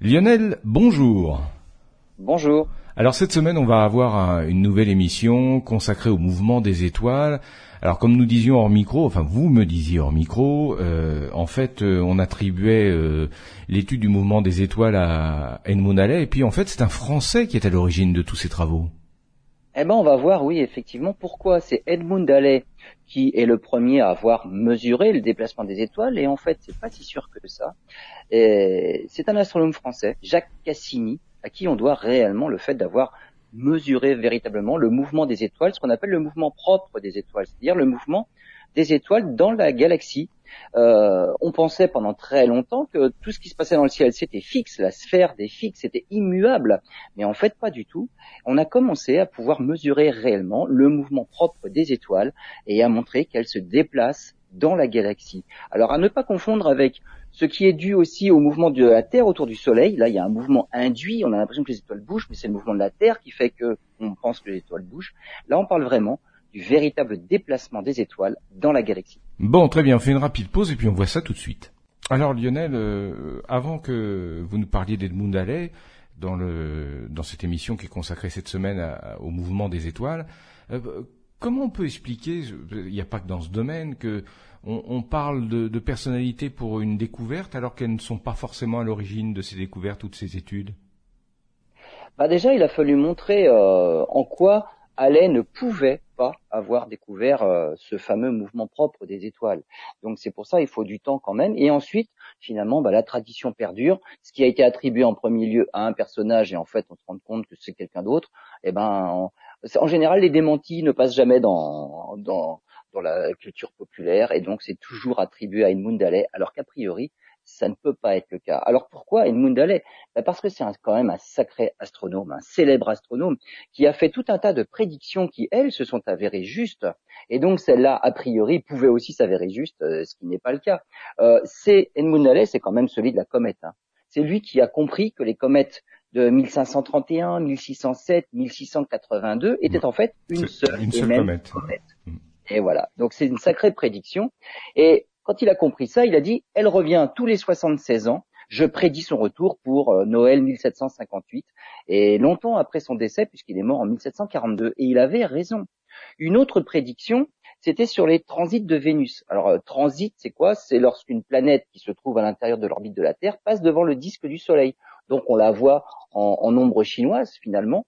Lionel, bonjour. Bonjour. Alors cette semaine, on va avoir une nouvelle émission consacrée au mouvement des étoiles. Alors comme nous disions hors micro, enfin vous me disiez hors micro, euh, en fait euh, on attribuait euh, l'étude du mouvement des étoiles à Edmund Halley, et puis en fait c'est un Français qui est à l'origine de tous ces travaux. Eh ben on va voir, oui, effectivement, pourquoi c'est Edmund Halley qui est le premier à avoir mesuré le déplacement des étoiles, et en fait c'est pas si sûr que ça. C'est un astronome français, Jacques Cassini, à qui on doit réellement le fait d'avoir mesurer véritablement le mouvement des étoiles, ce qu'on appelle le mouvement propre des étoiles, c'est-à-dire le mouvement des étoiles dans la galaxie. Euh, on pensait pendant très longtemps que tout ce qui se passait dans le ciel c'était fixe, la sphère des fixes c'était immuable, mais en fait pas du tout. On a commencé à pouvoir mesurer réellement le mouvement propre des étoiles et à montrer qu'elles se déplacent dans la galaxie. Alors à ne pas confondre avec ce qui est dû aussi au mouvement de la Terre autour du Soleil. Là, il y a un mouvement induit, on a l'impression que les étoiles bougent, mais c'est le mouvement de la Terre qui fait que on pense que les étoiles bougent. Là, on parle vraiment du véritable déplacement des étoiles dans la galaxie. Bon, très bien, on fait une rapide pause et puis on voit ça tout de suite. Alors Lionel, euh, avant que vous nous parliez d'Edmund Halley, dans, le, dans cette émission qui est consacrée cette semaine au mouvement des étoiles, euh, comment on peut expliquer, il n'y a pas que dans ce domaine, que on, parle de, de personnalité pour une découverte alors qu'elles ne sont pas forcément à l'origine de ces découvertes ou de ces études? Bah Déjà, il a fallu montrer euh, en quoi Halley ne pouvait pas avoir découvert euh, ce fameux mouvement propre des étoiles. Donc c'est pour ça il faut du temps quand même. Et ensuite, finalement, bah, la tradition perdure. Ce qui a été attribué en premier lieu à un personnage et en fait on se rend compte que c'est quelqu'un d'autre. Et eh ben, en, général, les démentis ne passent jamais dans, dans dans la culture populaire et donc c'est toujours attribué à Edmund Halley alors qu'a priori ça ne peut pas être le cas. Alors pourquoi Edmund Halley? Ben Parce que c'est quand même un sacré astronome, un célèbre astronome qui a fait tout un tas de prédictions qui, elles, se sont avérées justes. Et donc celle-là, a priori, pouvait aussi s'avérer juste, euh, ce qui n'est pas le cas. Euh, c'est Edmund Halley, c'est quand même celui de la comète. Hein. C'est lui qui a compris que les comètes de 1531, 1607, 1682 étaient en fait une seule, et même comète. Mm. Et voilà. Donc c'est une sacrée prédiction. Et quand il a compris ça, il a dit, elle revient tous les 76 ans. Je prédis son retour pour euh, Noël 1758 et longtemps après son décès puisqu'il est mort en 1742 et il avait raison. Une autre prédiction, c'était sur les transits de Vénus. Alors euh, transit, c'est quoi? C'est lorsqu'une planète qui se trouve à l'intérieur de l'orbite de la Terre passe devant le disque du Soleil. Donc on la voit en, ombre chinoise finalement.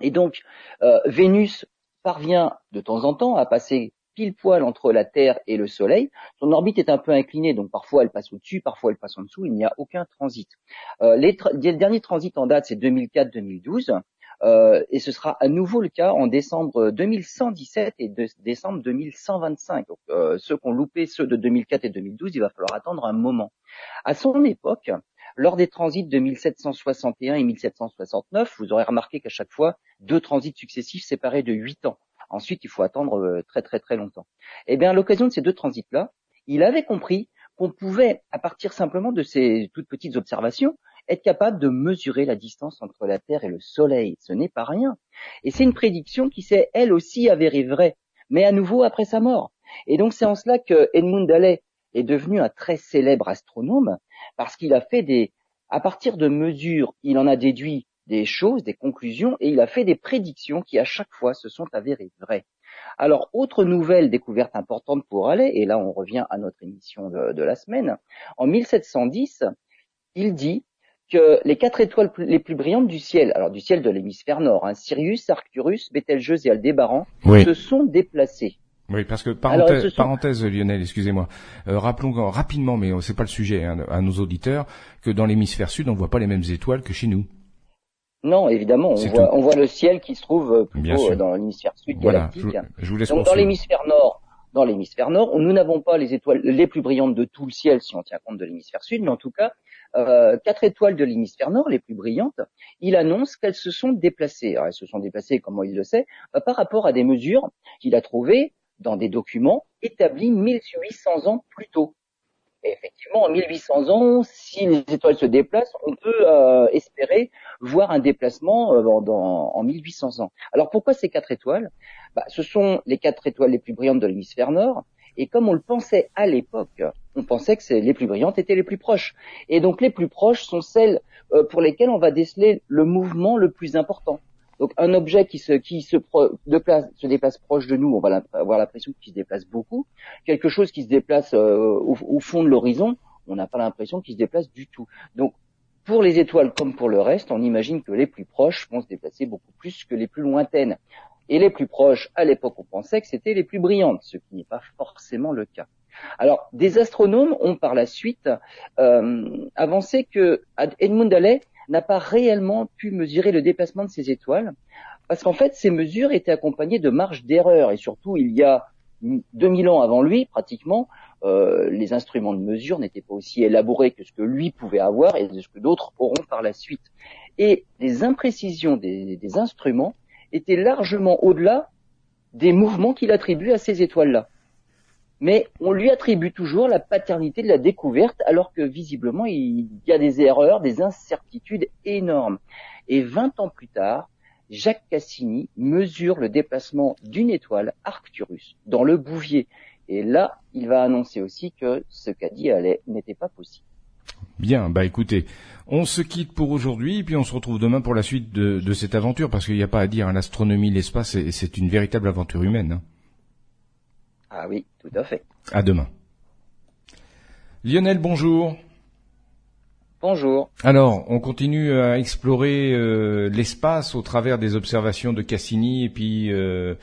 Et donc euh, Vénus parvient de temps en temps à passer pile poil entre la Terre et le Soleil. Son orbite est un peu inclinée, donc parfois elle passe au-dessus, parfois elle passe en dessous, il n'y a aucun transit. Euh, les, derniers transits en date, c'est 2004-2012, euh, et ce sera à nouveau le cas en décembre 2117 et décembre 2125. Donc, euh, ceux qui ont loupé ceux de 2004 et 2012, il va falloir attendre un moment. À son époque, lors des transits de 1761 et 1769, vous aurez remarqué qu'à chaque fois, deux transits successifs séparés de huit ans. Ensuite, il faut attendre euh, très très très longtemps. Eh bien, à l'occasion de ces deux transits-là, il avait compris qu'on pouvait, à partir simplement de ces toutes petites observations, être capable de mesurer la distance entre la Terre et le Soleil. Ce n'est pas rien. Et c'est une prédiction qui s'est elle aussi avérée vraie, mais à nouveau après sa mort. Et donc c'est en cela que Edmund Halley est devenu un très célèbre astronome parce qu'il a fait des, à partir de mesures, il en a déduit des choses, des conclusions, et il a fait des prédictions qui à chaque fois se sont avérées vraies. Alors, autre nouvelle découverte importante pour Halley, et là on revient à notre émission de, la semaine, en 1710, il dit que les quatre étoiles les plus brillantes du ciel, alors du ciel de l'hémisphère nord, hein, Sirius, Arcturus, Betelgeuse et Aldébaran, se sont déplacés. Oui, parce que parenthèse, parenthèse Lionel, excusez-moi. Euh, rappelons rapidement, mais c'est pas le sujet hein, à nos auditeurs, que dans l'hémisphère sud, on voit pas les mêmes étoiles que chez nous. Non, évidemment, on voit, on voit, le ciel qui se trouve euh, plutôt euh, dans l'hémisphère sud voilà, Je, vous laisse Donc dans l'hémisphère nord, dans l'hémisphère nord, nous n'avons pas les étoiles les plus brillantes de tout le ciel si on tient compte de l'hémisphère sud, mais en tout cas, euh, quatre étoiles de l'hémisphère nord, les plus brillantes, il annonce qu'elles se sont déplacées. Alors, elles se sont déplacées, comment il le sait, par rapport à des mesures qu'il a trouvées dans des documents établis 1800 ans plus tôt. Effectivement, en 1800 ans, si les étoiles se déplacent, on peut euh, espérer voir un déplacement euh, dans, en 1800 ans. Alors pourquoi ces quatre étoiles? Bah, Ce sont les quatre étoiles les plus brillantes de l'hémisphère nord, Et comme on le pensait à l'époque, on pensait que les plus brillantes étaient les plus proches. Et donc les plus proches sont celles euh, pour lesquelles on va déceler le mouvement le plus important. Donc un objet qui se, qui se, déplace, proche de nous, on va avoir l'impression qu'il se déplace beaucoup. Quelque chose qui se déplace euh, au, au, fond de l'horizon, on n'a pas l'impression qu'il se déplace du tout. Donc pour les étoiles comme pour le reste, on imagine que les plus proches vont se déplacer beaucoup plus que les plus lointaines. Et les plus proches, à l'époque, on pensait que c'était les plus brillantes, ce qui n'est pas forcément le cas. Alors, des astronomes ont par la suite euh, avancé que Edmund Halley n'a pas réellement pu mesurer le déplacement de ces étoiles, parce qu'en fait, ces mesures étaient accompagnées de marges d'erreur, et surtout, il y a 2000 ans avant lui, pratiquement, euh, les instruments de mesure n'étaient pas aussi élaborés que ce que lui pouvait avoir et ce que d'autres auront par la suite. Et les imprécisions des, des instruments étaient largement au-delà des mouvements qu'il attribue à ces étoiles-là. Mais on lui attribue toujours la paternité de la découverte alors que visiblement il y a des erreurs, des incertitudes énormes. Et 20 ans plus tard, Jacques Cassini mesure le déplacement d'une étoile Arcturus dans le Bouvier. Et là, il va annoncer aussi que ce qu'a dit Halley n'était pas possible. Bien, bah écoutez, on se quitte pour aujourd'hui, puis on se retrouve demain pour la suite de, cette aventure, parce qu'il n'y a pas à dire, hein, l'astronomie, l'espace, c'est une véritable aventure humaine. Hein. Ah oui, tout à fait. À demain. Lionel, bonjour. Bonjour. Alors, on continue à explorer euh, l'espace au travers des observations de Cassini et puis euh,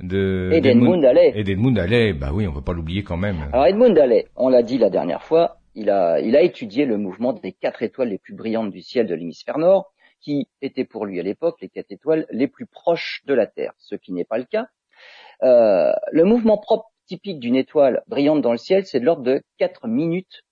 de Edmund Halley. Edmund Halley, bah oui, on ne peut pas l'oublier quand même. Alors Edmund Halley, on l'a dit la dernière fois, il a, il a étudié le mouvement des quatre étoiles les plus brillantes du ciel de l'hémisphère nord, qui étaient pour lui à l'époque les quatre étoiles les plus proches de la Terre, ce qui n'est pas le cas. Euh, le mouvement propre typique d'une étoile brillante dans le ciel, c'est de l'ordre de 4 minutes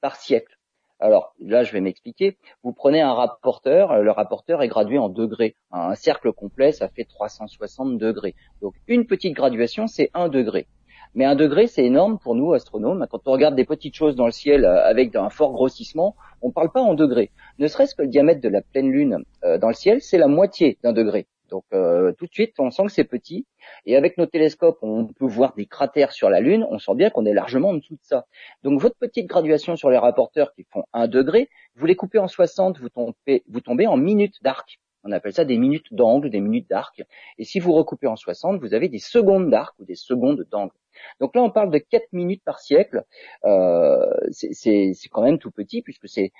par siècle. Alors là, je vais m'expliquer. Vous prenez un rapporteur, le rapporteur est gradué en degrés. Un cercle complet, ça fait 360 degrés. Donc une petite graduation, c'est un degré. Mais un degré, c'est énorme pour nous, astronomes. Quand on regarde des petites choses dans le ciel euh, avec un fort grossissement, on ne parle pas en degrés. Ne serait-ce que le diamètre de la pleine lune euh, dans le ciel, c'est la moitié d'un degré. Donc euh, tout de suite, on sent que c'est petit. Et avec nos télescopes, on peut voir des cratères sur la Lune. On sent bien qu'on est largement en dessous de ça. Donc votre petite graduation sur les rapporteurs qui font un degré, vous les coupez en 60, vous tombez, vous tombez en minutes d'arc. On appelle ça des minutes d'angle, des minutes d'arc. Et si vous recoupez en 60, vous avez des secondes d'arc ou des secondes d'angle. Donc là, on parle de 4 minutes par siècle. Euh, c'est quand même tout petit puisque c'est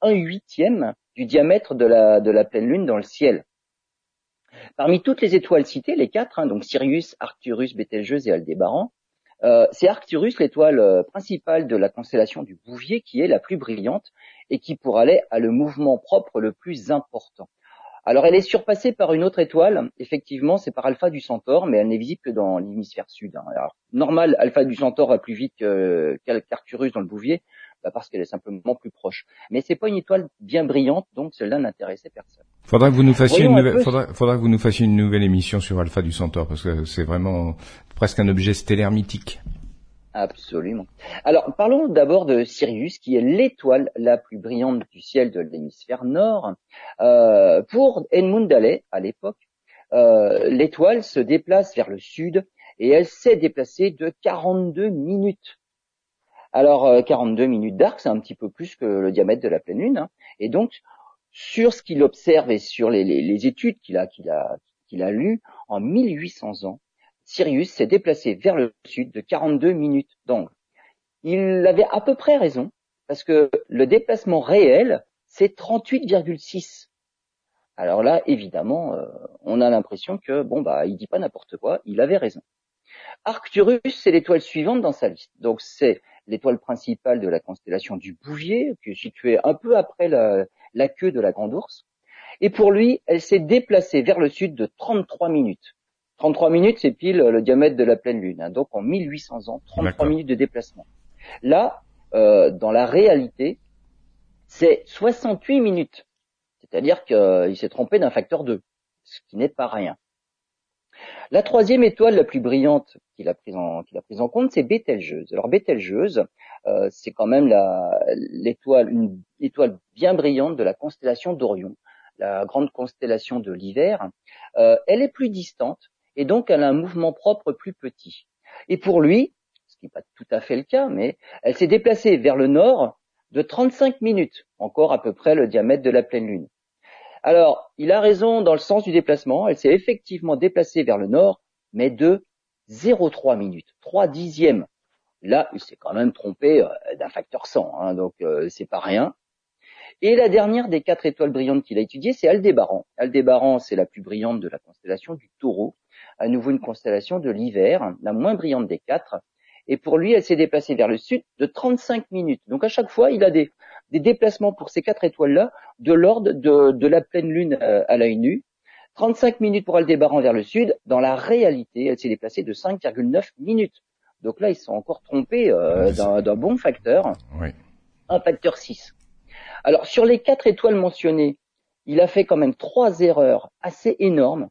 un huitième du diamètre de la, de la pleine lune dans le ciel. Parmi toutes les étoiles citées, les quatre, hein, donc Sirius, Arcturus, Bételgeuse et Aldébaran, euh, c'est Arcturus, l'étoile euh, principale de la constellation du Bouvier, qui est la plus brillante et qui, pour aller, a le mouvement propre le plus important. Alors, elle est surpassée par une autre étoile. Effectivement, c'est par Alpha du Centaure, mais elle n'est visible que dans l'hémisphère sud. Hein. Alors, normal, Alpha du Centaure va plus vite qu'Arcturus dans le Bouvier, bah, parce qu'elle est simplement plus proche. Mais c'est pas une étoile bien brillante, donc cela n'intéressait personne. Faudra que vous nous fassiez une nouvelle, faudra, que vous nous fassiez une nouvelle émission sur Alpha du Centaure, parce que c'est vraiment presque un objet stellaire mythique. Absolument. Alors, parlons d'abord de Sirius, qui est l'étoile la plus brillante du ciel de l'hémisphère nord. Euh, pour Edmund Halley, à l'époque, euh, l'étoile se déplace vers le sud et elle s'est déplacée de 42 minutes. Alors 42 euh, minutes d'arc, c'est un petit peu plus que le diamètre de la pleine lune. Hein. Et donc, sur ce qu'il observe et sur les, études qu'il a, qu'il lues, en 1800 ans, Sirius s'est déplacé vers le sud de 42 minutes d'angle. Il avait à peu près raison, parce que le déplacement réel, c'est 38,6. Alors là, évidemment, euh, on a l'impression que, bon, bah, il dit pas n'importe quoi, il avait raison. Arcturus, c'est l'étoile suivante dans sa liste. Donc c'est l'étoile principale de la constellation du Bouvier, qui est située un peu après la, queue de la Grande Ourse. Et pour lui, elle s'est déplacée vers le sud de 33 minutes. 33 minutes, c'est pile le diamètre de la pleine lune. Hein. donc en 1800 ans, 33 minutes de déplacement. Là, euh, dans la réalité, c'est 68 minutes. C'est-à-dire qu'il s'est trompé d'un facteur 2, ce qui n'est pas rien. La troisième étoile la plus brillante qu'il a prise en, compte, c'est Bételgeuse. Alors Bételgeuse, euh, c'est quand même l'étoile, une étoile bien brillante de la constellation d'Orion, la grande constellation de l'hiver. Euh, elle est plus distante et donc elle a un mouvement propre plus petit. Et pour lui, ce qui n'est pas tout à fait le cas, mais elle s'est déplacée vers le nord de 35 minutes, encore à peu près le diamètre de la pleine lune. Alors, il a raison dans le sens du déplacement, elle s'est effectivement déplacée vers le nord, mais de 0,3 minutes, 3 dixièmes. Là, il s'est quand même trompé euh, d'un facteur 100, hein, donc euh, c'est pas rien. Et la dernière des quatre étoiles brillantes qu'il a étudiées, c'est Aldébaran. Aldébaran, c'est la plus brillante de la constellation du taureau, à nouveau une constellation de l'hiver, la moins brillante des quatre. Et pour lui, elle s'est déplacée vers le sud de 35 minutes. Donc à chaque fois, il a des, déplacements pour ces quatre étoiles-là de l'ordre de, la pleine lune euh, à l'œil nu. 35 minutes pour Aldébaran vers le sud. Dans la réalité, elle s'est déplacée de 5,9 minutes. Donc là, ils sont encore trompés euh, d'un bon facteur. Un facteur 6. Alors sur les quatre étoiles mentionnées, il a fait quand même trois erreurs assez énormes.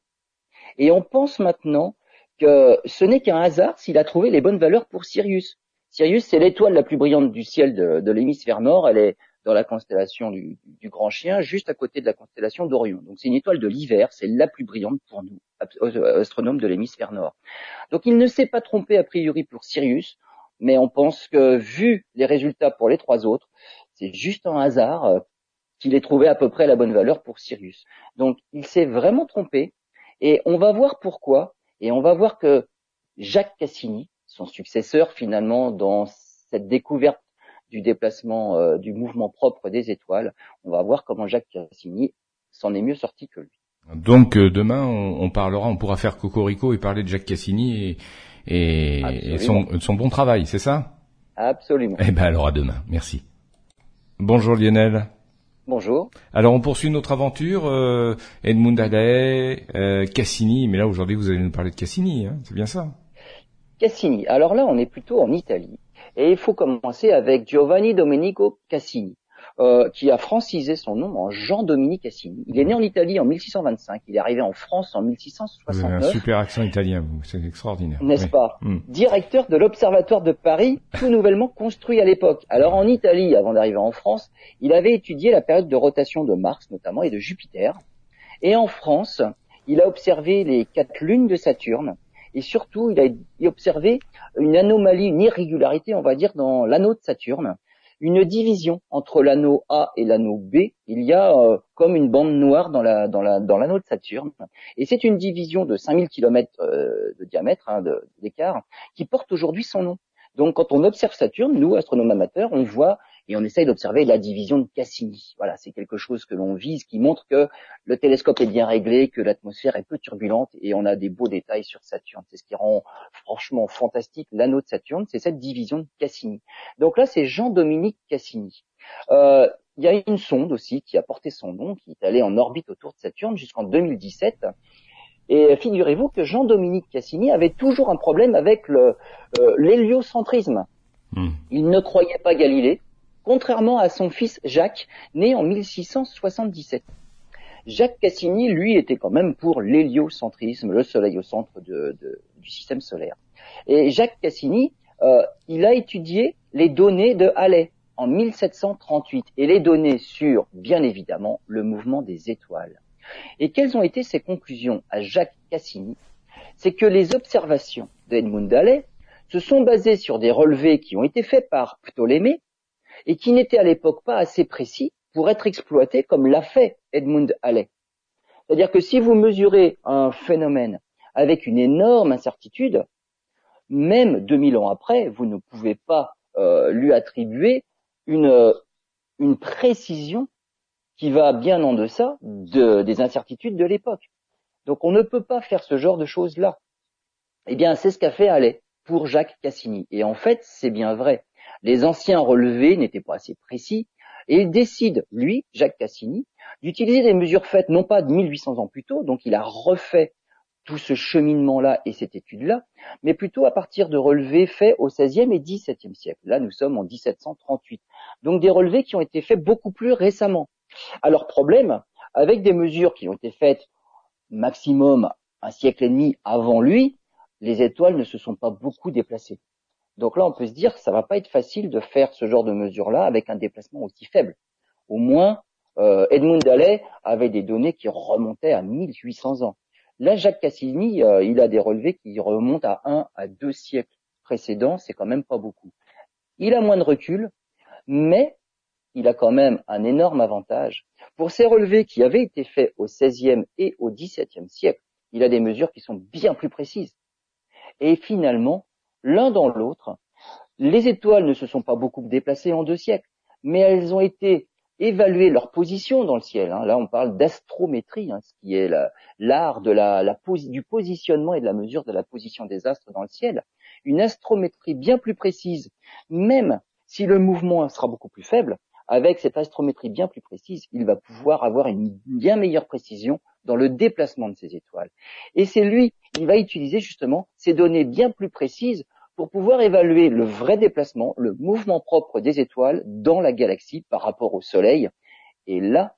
Et on pense maintenant que ce n'est qu'un hasard s'il a trouvé les bonnes valeurs pour Sirius. Sirius, c'est l'étoile la plus brillante du ciel de, l'hémisphère nord. Elle est dans la constellation du, Grand Chien, juste à côté de la constellation d'Orion. Donc c'est une étoile de l'hiver, c'est la plus brillante pour nous, astronomes de l'hémisphère nord. Donc il ne s'est pas trompé a priori pour Sirius, mais on pense que vu les résultats pour les trois autres, c'est juste un hasard euh, qu'il ait trouvé à peu près la bonne valeur pour Sirius. Donc il s'est vraiment trompé et on va voir pourquoi et on va voir que Jacques Cassini, son successeur finalement dans cette découverte du déplacement euh, du mouvement propre des étoiles, on va voir comment Jacques Cassini s'en est mieux sorti que lui. Donc euh, demain on, parlera, on pourra faire cocorico et parler de Jacques Cassini et, son, son, bon travail, c'est ça? Absolument. Eh ben alors à demain, merci. Bonjour Lionel. Bonjour. Alors on poursuit notre aventure, euh, Edmund Halley, euh, Cassini, mais là aujourd'hui vous allez nous parler de Cassini, hein, c'est bien ça? Cassini, alors là on est plutôt en Italie, et il faut commencer avec Giovanni Domenico Cassini. Euh, qui a francisé son nom en Jean-Dominique Cassini. Il est né en Italie en 1625, il est arrivé en France en 1669. un super accent italien, c'est extraordinaire. N'est-ce pas hmm. Directeur de l'Observatoire de Paris, tout nouvellement construit à l'époque. Alors en Italie, avant d'arriver en France, il avait étudié la période de rotation de Mars notamment et de Jupiter. Et en France, il a observé les quatre lunes de Saturne. Et surtout, il a observé une anomalie, une irrégularité, on va dire, dans l'anneau de Saturne une division entre l'anneau A et l'anneau B. Il y a euh, comme une bande noire dans la dans la dans l'anneau de Saturne, et c'est une division de 5000 km euh, de diamètre, hein, d'écart, qui porte aujourd'hui son nom. Donc, quand on observe Saturne, nous astronomes amateurs, on voit et on essaye d'observer la division de Cassini. Voilà, c'est quelque chose que l'on vise, qui montre que le télescope est bien réglé, que l'atmosphère est peu turbulente et on a des beaux détails sur Saturne. C'est ce qui rend franchement fantastique l'anneau de Saturne, c'est cette division de Cassini. Donc là, c'est Jean-Dominique Cassini. Euh, il y a une sonde aussi qui a porté son nom, qui est allée en orbite autour de Saturne jusqu'en 2017. Et figurez-vous que Jean-Dominique Cassini avait toujours un problème avec euh, l'héliocentrisme. Hmm. Il ne croyait pas Galilée, contrairement à son fils Jacques, né en 1677. Jacques Cassini, lui, était quand même pour l'héliocentrisme, le soleil au centre du système solaire. Et Jacques Cassini, euh, il a étudié les données de Halley en 1738 et les données sur, bien évidemment, le mouvement des étoiles. Et quelles ont été ses conclusions à Jacques Cassini C'est que les observations d'Edmund Halley se sont basées sur des relevés qui ont été faits par Ptolémée et qui n'était à l'époque pas assez précis pour être exploité comme l'a fait Edmund Halley. C'est-à-dire que si vous mesurez un phénomène avec une énorme incertitude, même 2000 ans après, vous ne pouvez pas euh, lui attribuer une, une précision qui va bien en deçà de, des incertitudes de l'époque. Donc on ne peut pas faire ce genre de choses-là. Eh bien, c'est ce qu'a fait Halley pour Jacques Cassini. Et en fait, c'est bien vrai. Les anciens relevés n'étaient pas assez précis, et il décide, lui, Jacques Cassini, d'utiliser des mesures faites non pas de 1800 ans plus tôt, donc il a refait tout ce cheminement-là et cette étude-là, mais plutôt à partir de relevés faits au XVIe et XVIIe siècle. Là, nous sommes en 1738. Donc des relevés qui ont été faits beaucoup plus récemment. Alors problème, avec des mesures qui ont été faites maximum un siècle et demi avant lui, les étoiles ne se sont pas beaucoup déplacées. Donc là, on peut se dire que ça va pas être facile de faire ce genre de mesure-là avec un déplacement aussi faible. Au moins, euh, Edmund Halley avait des données qui remontaient à 1800 ans. Là, Jacques Cassini, euh, il a des relevés qui remontent à un à deux siècles précédents, c'est quand même pas beaucoup. Il a moins de recul, mais il a quand même un énorme avantage. Pour ces relevés qui avaient été faits au XVIe et au XVIIe siècle, il a des mesures qui sont bien plus précises. Et finalement, l'un dans l'autre, les étoiles ne se sont pas beaucoup déplacées en deux siècles, mais elles ont été évaluées leur position dans le ciel. Hein. Là, on parle d'astrométrie, hein, ce qui est l'art du positionnement et de la mesure de la position des astres dans le ciel. Une astrométrie bien plus précise, même si le mouvement sera beaucoup plus faible, avec cette astrométrie bien plus précise, il va pouvoir avoir une bien meilleure précision dans le déplacement de ces étoiles. Et c'est lui, il va utiliser justement ces données bien plus précises pour pouvoir évaluer le vrai déplacement, le mouvement propre des étoiles dans la galaxie par rapport au Soleil. Et là,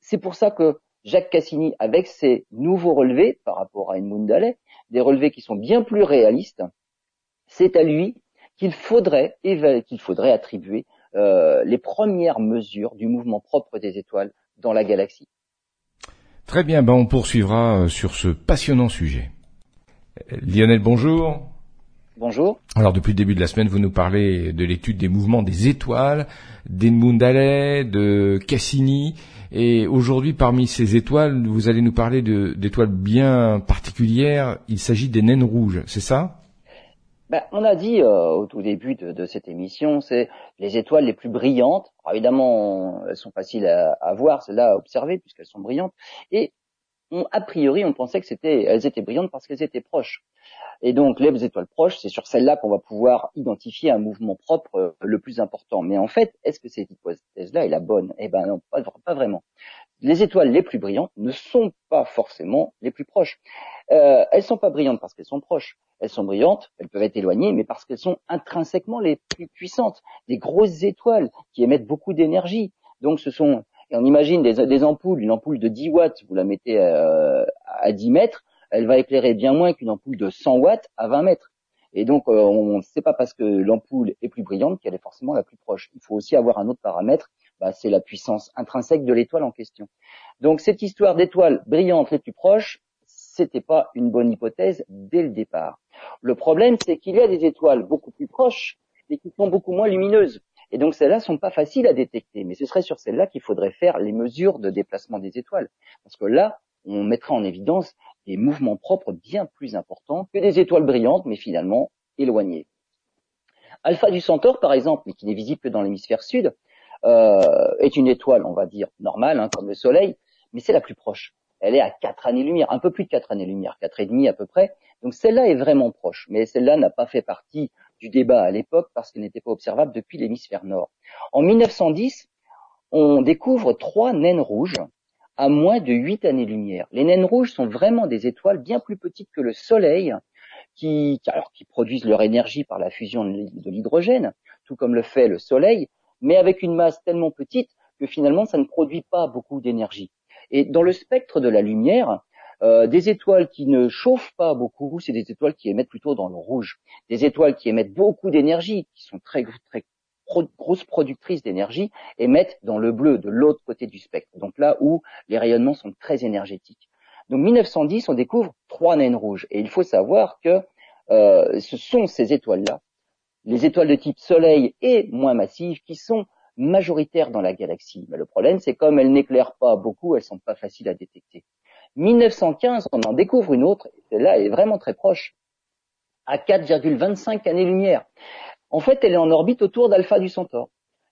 c'est pour ça que Jacques Cassini, avec ses nouveaux relevés par rapport à Edmund Halley, des relevés qui sont bien plus réalistes, c'est à lui qu'il faudrait, qu'il faudrait attribuer euh, les premières mesures du mouvement propre des étoiles dans la galaxie. Très bien, ben on poursuivra euh, sur ce passionnant sujet. Lionel, bonjour. Bonjour. Alors depuis le début de la semaine, vous nous parlez de l'étude des mouvements des étoiles, d'Edmund Halley, de Cassini, et aujourd'hui parmi ces étoiles, vous allez nous parler d'étoiles bien particulières. Il s'agit des naines rouges, c'est ça? Ben, on a dit euh, au tout début de, cette émission, c'est les étoiles les plus brillantes. évidemment, elles sont faciles à, voir, celles-là à observer puisqu'elles sont brillantes. Et a priori, on pensait que c'était, elles étaient brillantes parce qu'elles étaient proches. Et donc, les étoiles proches, c'est sur celles-là qu'on va pouvoir identifier un mouvement propre euh, le plus important. Mais en fait, est-ce que cette hypothèse-là est la bonne? Eh ben non, pas, pas vraiment les étoiles les plus brillantes ne sont pas forcément les plus proches. Euh, elles sont pas brillantes parce qu'elles sont proches. Elles sont brillantes, elles peuvent être éloignées, mais parce qu'elles sont intrinsèquement les plus puissantes. Des grosses étoiles qui émettent beaucoup d'énergie. Donc ce sont, on imagine des, ampoules, une ampoule de 10 watts, vous la mettez euh, à 10 mètres, elle va éclairer bien moins qu'une ampoule de 100 watts à 20 mètres. Et donc, euh, on ne sait pas parce que l'ampoule est plus brillante qu'elle est forcément la plus proche. Il faut aussi avoir un autre paramètre bah, c'est la puissance intrinsèque de l'étoile en question. Donc cette histoire d'étoiles brillantes les plus proches, c'était pas une bonne hypothèse dès le départ. Le problème, c'est qu'il y a des étoiles beaucoup plus proches et qui sont beaucoup moins lumineuses. Et donc celles-là sont pas faciles à détecter. Mais ce serait sur celles-là qu'il faudrait faire les mesures de déplacement des étoiles. Parce que là, on mettra en évidence des mouvements propres bien plus importants que des étoiles brillantes, mais finalement éloignées. Alpha du Centaure, par exemple, mais qui n'est visible que dans l'hémisphère sud, euh, est une étoile, on va dire, normale, hein, comme le Soleil, mais c'est la plus proche. Elle est à 4 années-lumière, un peu plus de 4 années-lumière, quatre et demi à peu près. Donc celle-là est vraiment proche, mais celle-là n'a pas fait partie du débat à l'époque parce qu'elle n'était pas observable depuis l'hémisphère nord. En 1910, on découvre trois naines rouges à moins de 8 années-lumière. Les naines rouges sont vraiment des étoiles bien plus petites que le Soleil, qui, alors, qui produisent leur énergie par la fusion de l'hydrogène, tout comme le fait le Soleil, mais avec une masse tellement petite que finalement ça ne produit pas beaucoup d'énergie. Et dans le spectre de la lumière, euh, des étoiles qui ne chauffent pas beaucoup, c'est des étoiles qui émettent plutôt dans le rouge. Des étoiles qui émettent beaucoup d'énergie, qui sont très, grosses productrices d'énergie, émettent dans le bleu, de l'autre côté du spectre. Donc là où les rayonnements sont très énergétiques. Donc 1910, on découvre trois naines rouges. Et il faut savoir que euh, ce sont ces étoiles-là les étoiles de type Soleil et moins massives qui sont majoritaires dans la galaxie. Mais le problème, c'est comme elles n'éclairent pas beaucoup, elles sont pas faciles à détecter. 1915, on en découvre une autre, et celle-là est vraiment très proche, à 4,25 années-lumière. En fait, elle est en orbite autour d'Alpha du Centaure.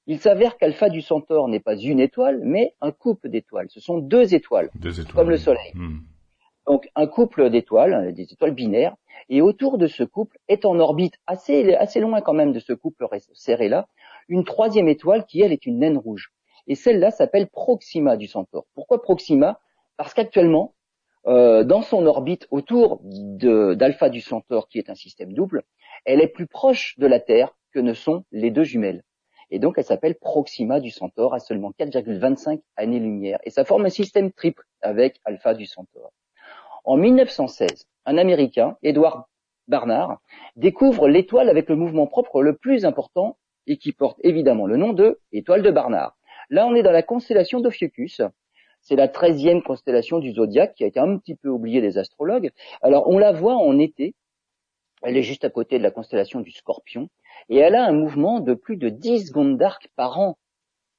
Il s'avère qu'Alpha du Centaure n'est pas une étoile, mais un couple d'étoiles. Ce sont deux étoiles, comme le Soleil. Hmm. Donc un couple d'étoiles, des étoiles binaires, et autour de ce couple est en orbite assez, assez loin quand même de ce couple serré là, une troisième étoile qui elle est une naine rouge. Et celle-là s'appelle Proxima du Centaure. Pourquoi Proxima? Parce qu'actuellement, euh, dans son orbite autour d'Alpha du Centaure, qui est un système double, elle est plus proche de la Terre que ne sont les deux jumelles. Et donc elle s'appelle Proxima du Centaure à seulement 4,25 années-lumière. Et ça forme un système triple avec Alpha du Centaure. En 1916, un Américain, Edward Barnard, découvre l'étoile avec le mouvement propre le plus important et qui porte évidemment le nom de étoile de Barnard. Là, on est dans la constellation d'Ophiuchus. C'est la treizième constellation du zodiaque qui a été un petit peu oubliée des astrologues. Alors, on la voit en été Elle est juste à côté de la constellation du Scorpion et elle a un mouvement de plus de 10 secondes d'arc par an.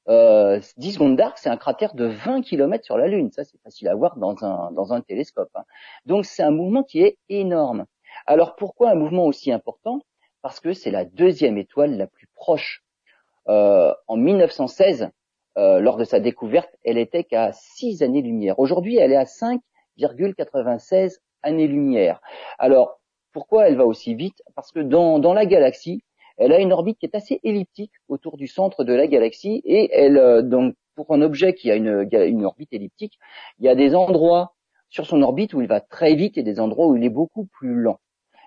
Euh, 10 secondes d'arc, c'est un cratère de 20 km sur la Lune. Ça, c'est facile à voir dans un, dans un télescope. Hein. Donc, c'est un mouvement qui est énorme. Alors, pourquoi un mouvement aussi important? Parce que c'est la deuxième étoile la plus proche. Euh, en 1916, euh, lors de sa découverte, elle était qu'à 6 années-lumière. Aujourd'hui, elle est à 5,96 années-lumière. Alors, pourquoi elle va aussi vite? Parce que dans, la galaxie, elle a une orbite qui est assez elliptique autour du centre de la galaxie et elle, euh, donc, pour un objet qui a une, une orbite elliptique, il y a des endroits sur son orbite où il va très vite et des endroits où il est beaucoup plus lent.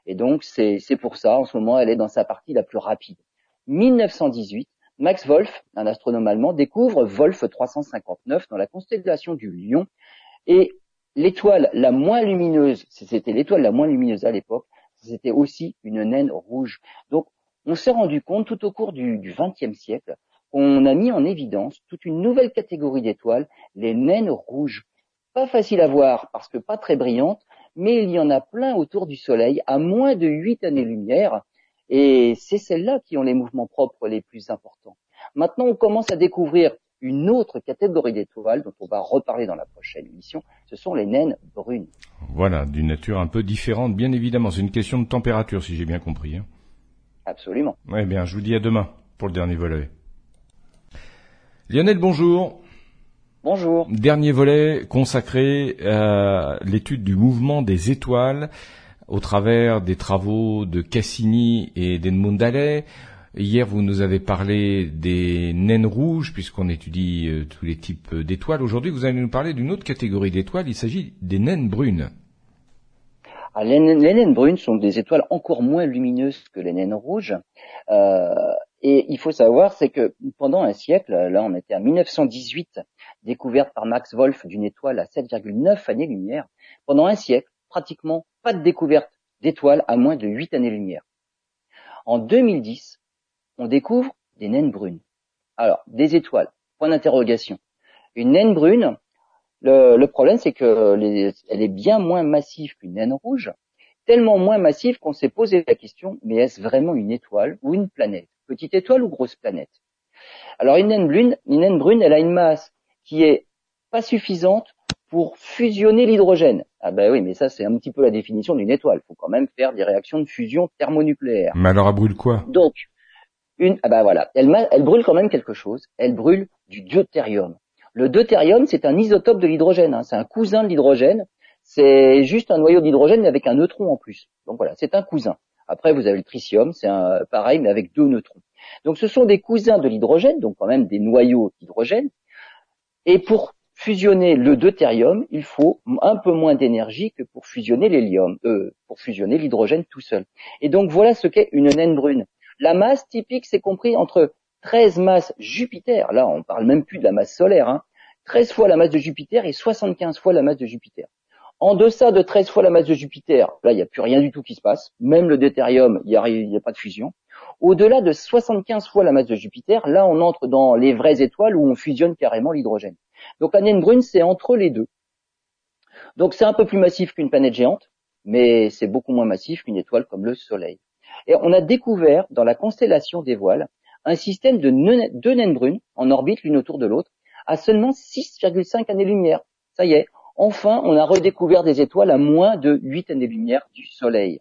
Et donc, c'est pour ça, en ce moment, elle est dans sa partie la plus rapide. 1918, Max Wolf, un astronome allemand, découvre Wolf 359 dans la constellation du Lion et l'étoile la moins lumineuse, c'était l'étoile la moins lumineuse à l'époque, c'était aussi une naine rouge. Donc, on s'est rendu compte tout au cours du XXe siècle qu'on a mis en évidence toute une nouvelle catégorie d'étoiles, les naines rouges. Pas facile à voir parce que pas très brillantes, mais il y en a plein autour du Soleil à moins de 8 années-lumière, et c'est celles-là qui ont les mouvements propres les plus importants. Maintenant, on commence à découvrir une autre catégorie d'étoiles dont on va reparler dans la prochaine émission, ce sont les naines brunes. Voilà, d'une nature un peu différente, bien évidemment. C'est une question de température, si j'ai bien compris. Hein. Absolument. Eh bien, je vous dis à demain pour le dernier volet. Lionel, bonjour. Bonjour. Dernier volet consacré à l'étude du mouvement des étoiles au travers des travaux de Cassini et Halley. Hier, vous nous avez parlé des naines rouges, puisqu'on étudie euh, tous les types d'étoiles. Aujourd'hui, vous allez nous parler d'une autre catégorie d'étoiles. Il s'agit des naines brunes. Ah, les, naines brunes sont des étoiles encore moins lumineuses que les naines rouges. Euh, et il faut savoir, c'est que pendant un siècle, là on était à 1918, découverte par Max Wolf d'une étoile à 7,9 années-lumière, pendant un siècle, pratiquement pas de découverte d'étoiles à moins de 8 années-lumière. En 2010, on découvre des naines brunes. Alors, des étoiles, point d'interrogation. Une naine brune, le, problème c'est qu'elle est bien moins massive qu'une naine rouge, tellement moins massive qu'on s'est posé la question, mais est-ce vraiment une étoile ou une planète? Petite étoile ou grosse planète? Alors une naine brune, une naine brune, elle a une masse qui est pas suffisante pour fusionner l'hydrogène. Ah ben oui, mais ça c'est un petit peu la définition d'une étoile. Il faut quand même faire des réactions de fusion thermonucléaire. Mais alors elle brûle quoi? Donc, une, ah ben voilà, elle, elle brûle quand même quelque chose. Elle brûle du deutérium. Le deutérium, c'est un isotope de l'hydrogène. Hein. C'est un cousin de l'hydrogène. C'est juste un noyau d'hydrogène mais avec un neutron en plus. Donc voilà, c'est un cousin. Après, vous avez le tritium, c'est pareil mais avec deux neutrons. Donc ce sont des cousins de l'hydrogène, donc quand même des noyaux d'hydrogène. Et pour fusionner le deutérium, il faut un peu moins d'énergie que pour fusionner l'hélium, euh, pour fusionner l'hydrogène tout seul. Et donc voilà ce qu'est une naine brune. La masse typique, c'est compris entre 13 masses Jupiter, là on parle même plus de la masse solaire, hein, 13 fois la masse de Jupiter et 75 fois la masse de Jupiter. En deçà de 13 fois la masse de Jupiter, là il n'y a plus rien du tout qui se passe, même le deutérium, il n'y a, pas de fusion. Au-delà de 75 fois la masse de Jupiter, là on entre dans les vraies étoiles où on fusionne carrément l'hydrogène. Donc la naine brune c'est entre les deux. Donc c'est un peu plus massif qu'une planète géante, mais c'est beaucoup moins massif qu'une étoile comme le Soleil. Et on a découvert dans la constellation des voiles un système de deux naines brunes en orbite l'une autour de l'autre à seulement 6,5 années-lumière. Ça y est, enfin on a redécouvert des étoiles à moins de 8 années-lumière du Soleil.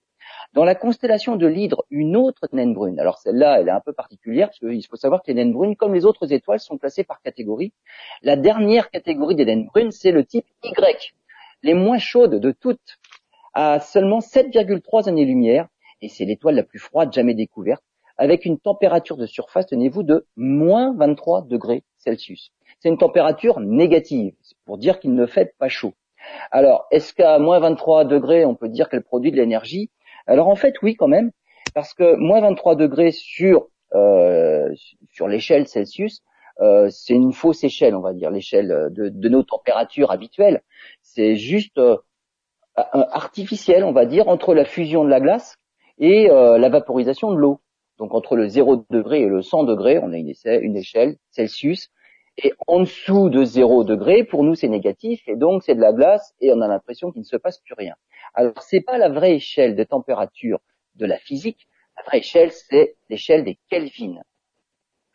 Dans la constellation de l'Hydre, une autre naine brune. Alors celle-là, elle est un peu particulière parce qu'il faut savoir que les naines brunes, comme les autres étoiles, sont classées par catégorie. La dernière catégorie des naines brunes, c'est le type Y, les moins chaudes de toutes, à seulement 7,3 années-lumière, et c'est l'étoile la plus froide jamais découverte avec une température de surface, tenez-vous, de moins 23 degrés Celsius. C'est une température négative, pour dire qu'il ne fait pas chaud. Alors, est-ce qu'à moins 23 degrés, on peut dire qu'elle produit de l'énergie? Alors en fait, oui, quand même, parce que moins 23 degrés sur euh, sur l'échelle Celsius, euh, c'est une fausse échelle, on va dire, l'échelle de, de, nos températures habituelles. C'est juste euh, artificiel, on va dire, entre la fusion de la glace et euh, la vaporisation de l'eau. Donc entre le 0 degré et le 100 degrés, on a une, échelle Celsius. Et en dessous de 0 degré, pour nous, c'est négatif, et donc c'est de la glace, et on a l'impression qu'il ne se passe plus rien. Alors, c'est pas la vraie échelle de température de la physique, la vraie échelle, c'est l'échelle des Kelvin.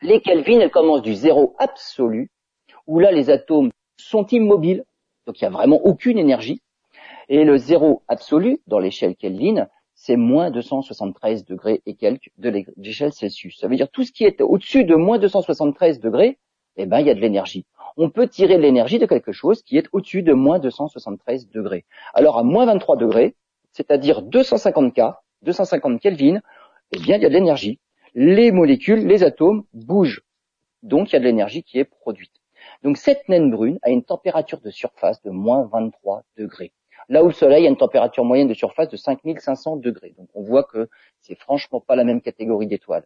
Les Kelvin, elles commencent du zéro absolu, où là les atomes sont immobiles, donc il n'y a vraiment aucune énergie, et le zéro absolu, dans l'échelle Kelvin, c'est moins 273 degrés et quelques de l'échelle Celsius. Ça veut dire tout ce qui est au-dessus de moins 273 degrés, eh ben, il y a de l'énergie. On peut tirer de l'énergie de quelque chose qui est au-dessus de moins 273 degrés. Alors, à moins 23 degrés, c'est-à-dire 250 K, 250 Kelvin, eh bien, il y a de l'énergie. Les molécules, les atomes bougent. Donc, il y a de l'énergie qui est produite. Donc, cette naine brune a une température de surface de moins 23 degrés là où le Soleil a une température moyenne de surface de 5500 degrés. Donc on voit que c'est franchement pas la même catégorie d'étoiles.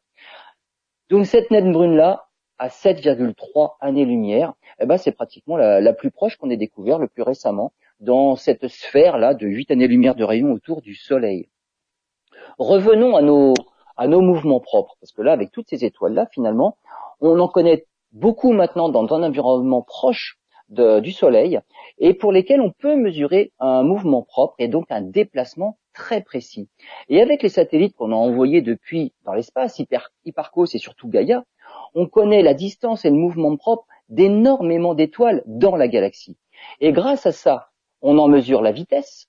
Donc cette naine brune-là, à 7,3 années-lumière, eh ben, c'est pratiquement la, plus proche qu'on ait découvert le plus récemment dans cette sphère-là de 8 années-lumière de rayon autour du Soleil. Revenons à nos, à nos mouvements propres, parce que là, avec toutes ces étoiles-là, finalement, on en connaît beaucoup maintenant dans un environnement proche du Soleil et pour lesquels on peut mesurer un mouvement propre et donc un déplacement très précis. Et avec les satellites qu'on a envoyés depuis dans l'espace, Hipparcos et surtout Gaia, on connaît la distance et le mouvement propre d'énormément d'étoiles dans la galaxie. Et grâce à ça, on en mesure la vitesse,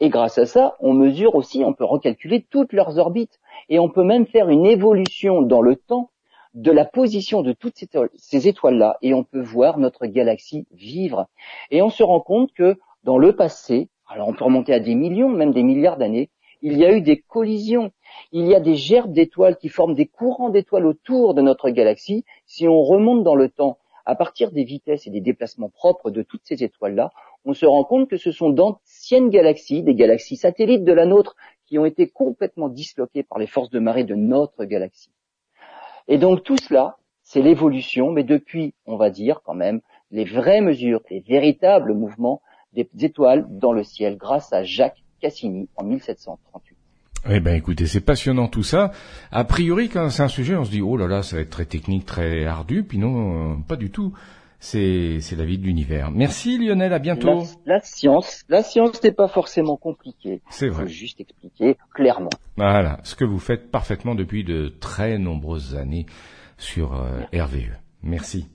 et grâce à ça, on mesure aussi, on peut recalculer toutes leurs orbites, et on peut même faire une évolution dans le temps de la position de toutes ces étoiles-là et on peut voir notre galaxie vivre. Et on se rend compte que dans le passé, alors on peut remonter à des millions, même des milliards d'années, il y a eu des collisions, il y a des gerbes d'étoiles qui forment des courants d'étoiles autour de notre galaxie. Si on remonte dans le temps, à partir des vitesses et des déplacements propres de toutes ces étoiles-là, on se rend compte que ce sont d'anciennes galaxies, des galaxies satellites de la nôtre, qui ont été complètement disloquées par les forces de marée de notre galaxie. Et donc tout cela, c'est l'évolution, mais depuis, on va dire quand même, les vraies mesures, les véritables mouvements des étoiles dans le ciel grâce à Jacques Cassini en 1738. Eh ben écoutez, c'est passionnant tout ça. A priori, quand c'est un sujet, on se dit oh là là, ça va être très technique, très ardu. Puis non, euh, pas du tout c'est la vie de l'univers. Merci Lionel, à bientôt. La, science, la science n'est pas forcément compliquée. C'est vrai. Faut juste expliquer clairement. Voilà, ce que vous faites parfaitement depuis de très nombreuses années sur euh, RVE. Merci.